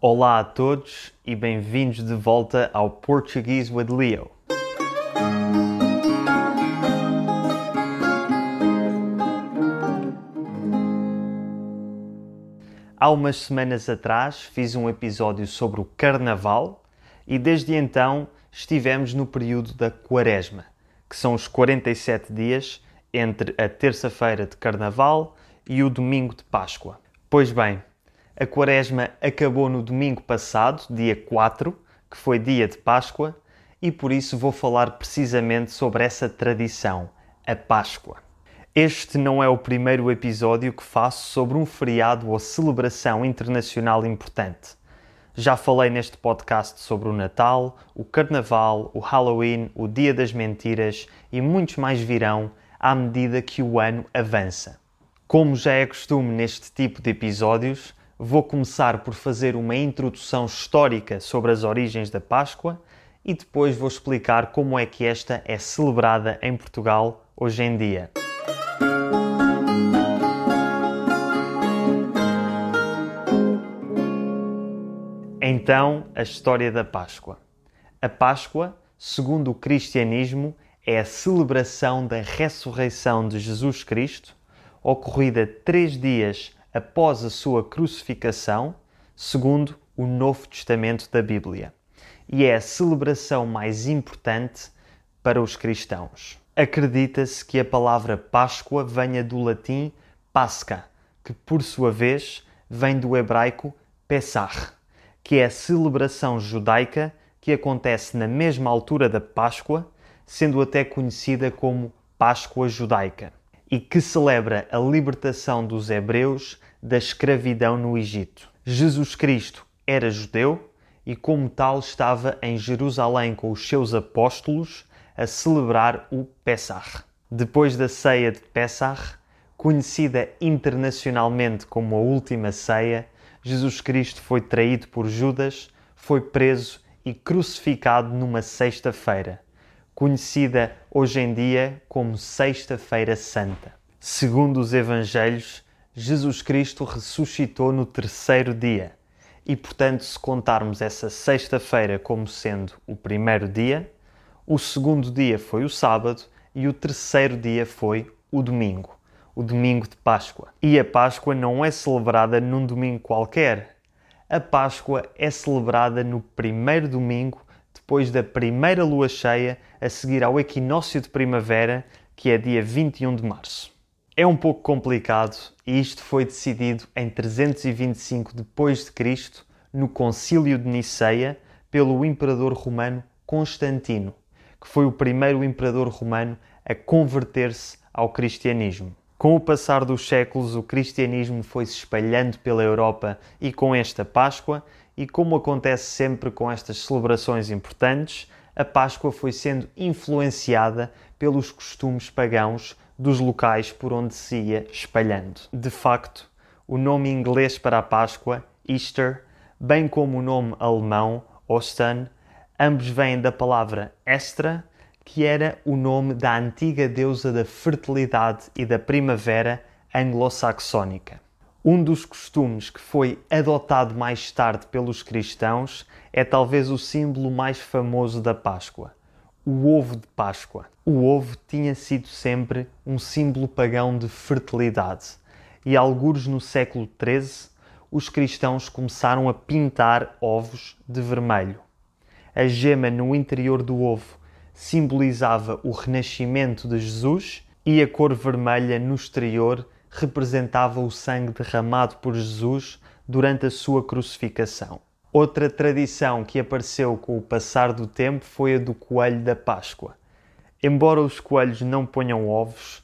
Olá a todos e bem-vindos de volta ao Portuguese with Leo. Há umas semanas atrás fiz um episódio sobre o Carnaval e desde então estivemos no período da Quaresma, que são os 47 dias entre a terça-feira de Carnaval e o domingo de Páscoa. Pois bem, a Quaresma acabou no domingo passado, dia 4, que foi dia de Páscoa, e por isso vou falar precisamente sobre essa tradição, a Páscoa. Este não é o primeiro episódio que faço sobre um feriado ou celebração internacional importante. Já falei neste podcast sobre o Natal, o Carnaval, o Halloween, o Dia das Mentiras e muitos mais virão à medida que o ano avança. Como já é costume neste tipo de episódios, vou começar por fazer uma introdução histórica sobre as origens da Páscoa e depois vou explicar como é que esta é celebrada em Portugal hoje em dia. Então, a história da Páscoa. A Páscoa, segundo o cristianismo, é a celebração da ressurreição de Jesus Cristo, ocorrida três dias após a sua crucificação, segundo o Novo Testamento da Bíblia, e é a celebração mais importante para os cristãos. Acredita-se que a palavra Páscoa venha do latim Pasca, que por sua vez vem do hebraico Pesach que é a celebração judaica que acontece na mesma altura da Páscoa, sendo até conhecida como Páscoa Judaica, e que celebra a libertação dos hebreus da escravidão no Egito. Jesus Cristo era judeu e, como tal, estava em Jerusalém com os seus apóstolos a celebrar o Pessah. Depois da ceia de Pessah, conhecida internacionalmente como a Última Ceia, Jesus Cristo foi traído por Judas, foi preso e crucificado numa sexta-feira, conhecida hoje em dia como Sexta-feira Santa. Segundo os Evangelhos, Jesus Cristo ressuscitou no terceiro dia e, portanto, se contarmos essa sexta-feira como sendo o primeiro dia, o segundo dia foi o sábado e o terceiro dia foi o domingo o domingo de Páscoa. E a Páscoa não é celebrada num domingo qualquer. A Páscoa é celebrada no primeiro domingo depois da primeira lua cheia, a seguir ao equinócio de primavera, que é dia 21 de março. É um pouco complicado e isto foi decidido em 325 depois de Cristo, no Concílio de Niceia, pelo imperador romano Constantino, que foi o primeiro imperador romano a converter-se ao cristianismo. Com o passar dos séculos, o cristianismo foi se espalhando pela Europa e com esta Páscoa, e como acontece sempre com estas celebrações importantes, a Páscoa foi sendo influenciada pelos costumes pagãos dos locais por onde se ia espalhando. De facto, o nome inglês para a Páscoa, Easter, bem como o nome alemão, Ostern, ambos vêm da palavra extra, que era o nome da antiga deusa da fertilidade e da primavera anglo-saxónica. Um dos costumes que foi adotado mais tarde pelos cristãos é talvez o símbolo mais famoso da Páscoa, o ovo de Páscoa. O ovo tinha sido sempre um símbolo pagão de fertilidade e, alguns no século XIII, os cristãos começaram a pintar ovos de vermelho. A gema no interior do ovo simbolizava o renascimento de Jesus e a cor vermelha no exterior representava o sangue derramado por Jesus durante a sua crucificação. Outra tradição que apareceu com o passar do tempo foi a do coelho da Páscoa. Embora os coelhos não ponham ovos,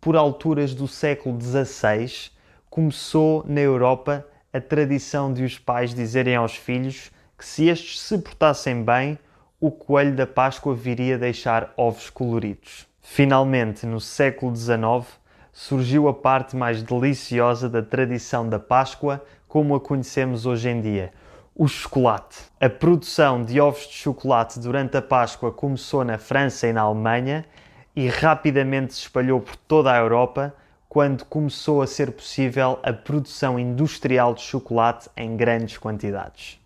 por alturas do século XVI começou na Europa a tradição de os pais dizerem aos filhos que se estes se portassem bem, o coelho da Páscoa viria deixar ovos coloridos. Finalmente, no século XIX, surgiu a parte mais deliciosa da tradição da Páscoa, como a conhecemos hoje em dia, o chocolate. A produção de ovos de chocolate durante a Páscoa começou na França e na Alemanha e rapidamente se espalhou por toda a Europa, quando começou a ser possível a produção industrial de chocolate em grandes quantidades.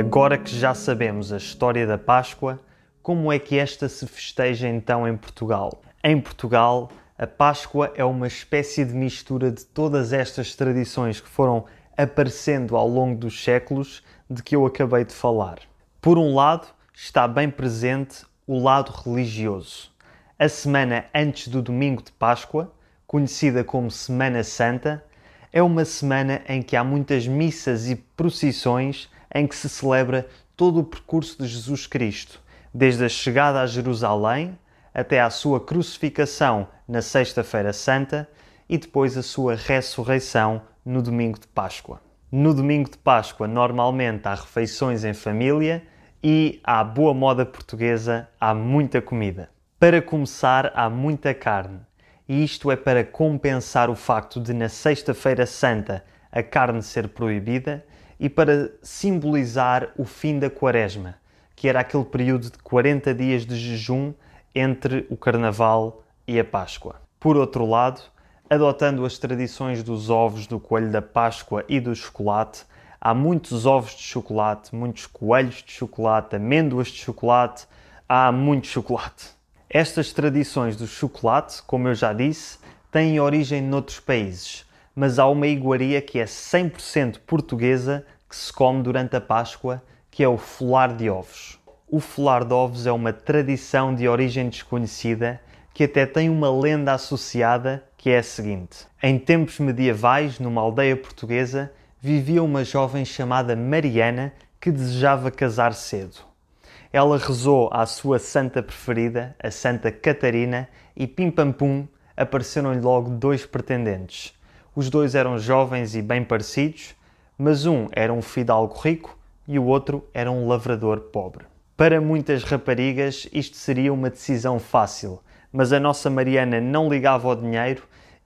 Agora que já sabemos a história da Páscoa, como é que esta se festeja então em Portugal? Em Portugal, a Páscoa é uma espécie de mistura de todas estas tradições que foram aparecendo ao longo dos séculos de que eu acabei de falar. Por um lado, está bem presente o lado religioso. A semana antes do domingo de Páscoa, conhecida como Semana Santa, é uma semana em que há muitas missas e procissões em que se celebra todo o percurso de Jesus Cristo, desde a chegada a Jerusalém até à sua crucificação na Sexta-feira Santa e depois a sua ressurreição no domingo de Páscoa. No domingo de Páscoa, normalmente há refeições em família e, à boa moda portuguesa, há muita comida. Para começar, há muita carne. E isto é para compensar o facto de, na Sexta-feira Santa, a carne ser proibida e para simbolizar o fim da Quaresma, que era aquele período de 40 dias de jejum entre o Carnaval e a Páscoa. Por outro lado, adotando as tradições dos ovos do coelho da Páscoa e do chocolate, há muitos ovos de chocolate, muitos coelhos de chocolate, amêndoas de chocolate, há muito chocolate. Estas tradições do chocolate, como eu já disse, têm origem noutros países, mas há uma iguaria que é 100% portuguesa que se come durante a Páscoa, que é o folar de ovos. O folar de ovos é uma tradição de origem desconhecida que até tem uma lenda associada que é a seguinte: Em tempos medievais, numa aldeia portuguesa, vivia uma jovem chamada Mariana que desejava casar cedo. Ela rezou à sua santa preferida, a Santa Catarina, e pim pam pum apareceram-lhe logo dois pretendentes. Os dois eram jovens e bem parecidos, mas um era um fidalgo rico e o outro era um lavrador pobre. Para muitas raparigas, isto seria uma decisão fácil, mas a nossa Mariana não ligava ao dinheiro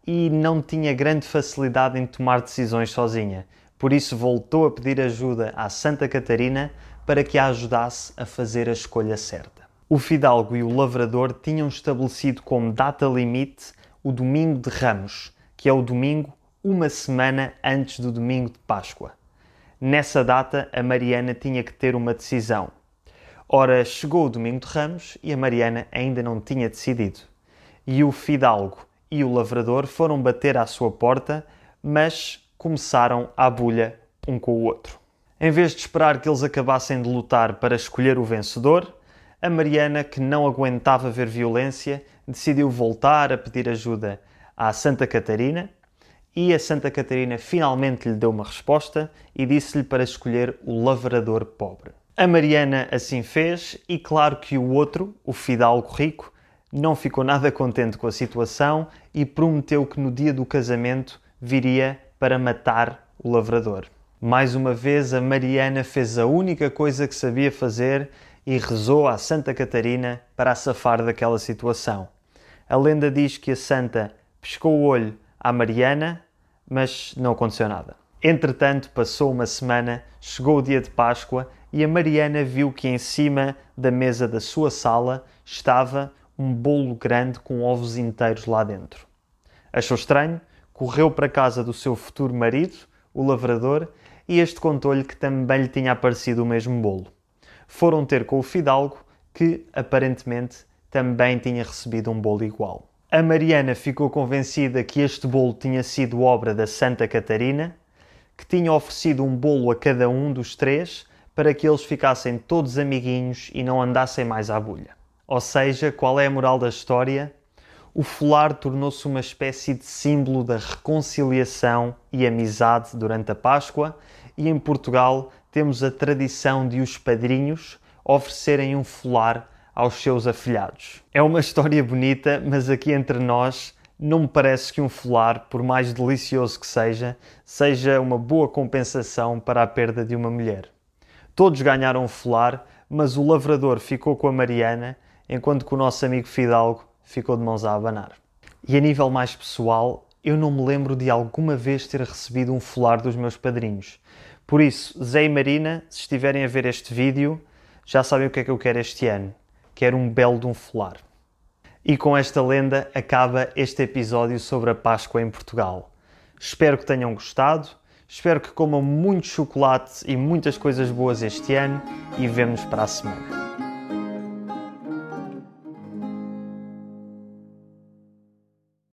e não tinha grande facilidade em tomar decisões sozinha. Por isso voltou a pedir ajuda à Santa Catarina para que a ajudasse a fazer a escolha certa. O fidalgo e o lavrador tinham estabelecido como data limite o domingo de Ramos, que é o domingo uma semana antes do domingo de Páscoa. Nessa data, a Mariana tinha que ter uma decisão. Ora, chegou o domingo de Ramos e a Mariana ainda não tinha decidido. E o fidalgo e o lavrador foram bater à sua porta, mas começaram a bulha um com o outro. Em vez de esperar que eles acabassem de lutar para escolher o vencedor, a Mariana, que não aguentava ver violência, decidiu voltar a pedir ajuda à Santa Catarina e a Santa Catarina finalmente lhe deu uma resposta e disse-lhe para escolher o lavrador pobre. A Mariana assim fez e claro que o outro, o fidalgo rico, não ficou nada contente com a situação e prometeu que no dia do casamento viria para matar o lavrador. Mais uma vez, a Mariana fez a única coisa que sabia fazer e rezou à Santa Catarina para a safar daquela situação. A lenda diz que a santa piscou o olho à Mariana, mas não aconteceu nada. Entretanto, passou uma semana, chegou o dia de Páscoa e a Mariana viu que em cima da mesa da sua sala estava um bolo grande com ovos inteiros lá dentro. Achou estranho, correu para a casa do seu futuro marido, o lavrador, e este contou-lhe que também lhe tinha aparecido o mesmo bolo. Foram ter com o fidalgo, que aparentemente também tinha recebido um bolo igual. A Mariana ficou convencida que este bolo tinha sido obra da Santa Catarina, que tinha oferecido um bolo a cada um dos três para que eles ficassem todos amiguinhos e não andassem mais à bulha. Ou seja, qual é a moral da história? O folar tornou-se uma espécie de símbolo da reconciliação e amizade durante a Páscoa, e em Portugal temos a tradição de os padrinhos oferecerem um folar aos seus afilhados. É uma história bonita, mas aqui entre nós não me parece que um folar, por mais delicioso que seja, seja uma boa compensação para a perda de uma mulher. Todos ganharam um folar, mas o lavrador ficou com a Mariana, enquanto que o nosso amigo Fidalgo ficou de mãos a abanar. E a nível mais pessoal, eu não me lembro de alguma vez ter recebido um folar dos meus padrinhos. Por isso, Zé e Marina, se estiverem a ver este vídeo, já sabem o que é que eu quero este ano. Quero um belo de um folar. E com esta lenda acaba este episódio sobre a Páscoa em Portugal. Espero que tenham gostado, espero que comam muito chocolate e muitas coisas boas este ano e vemo-nos para a semana.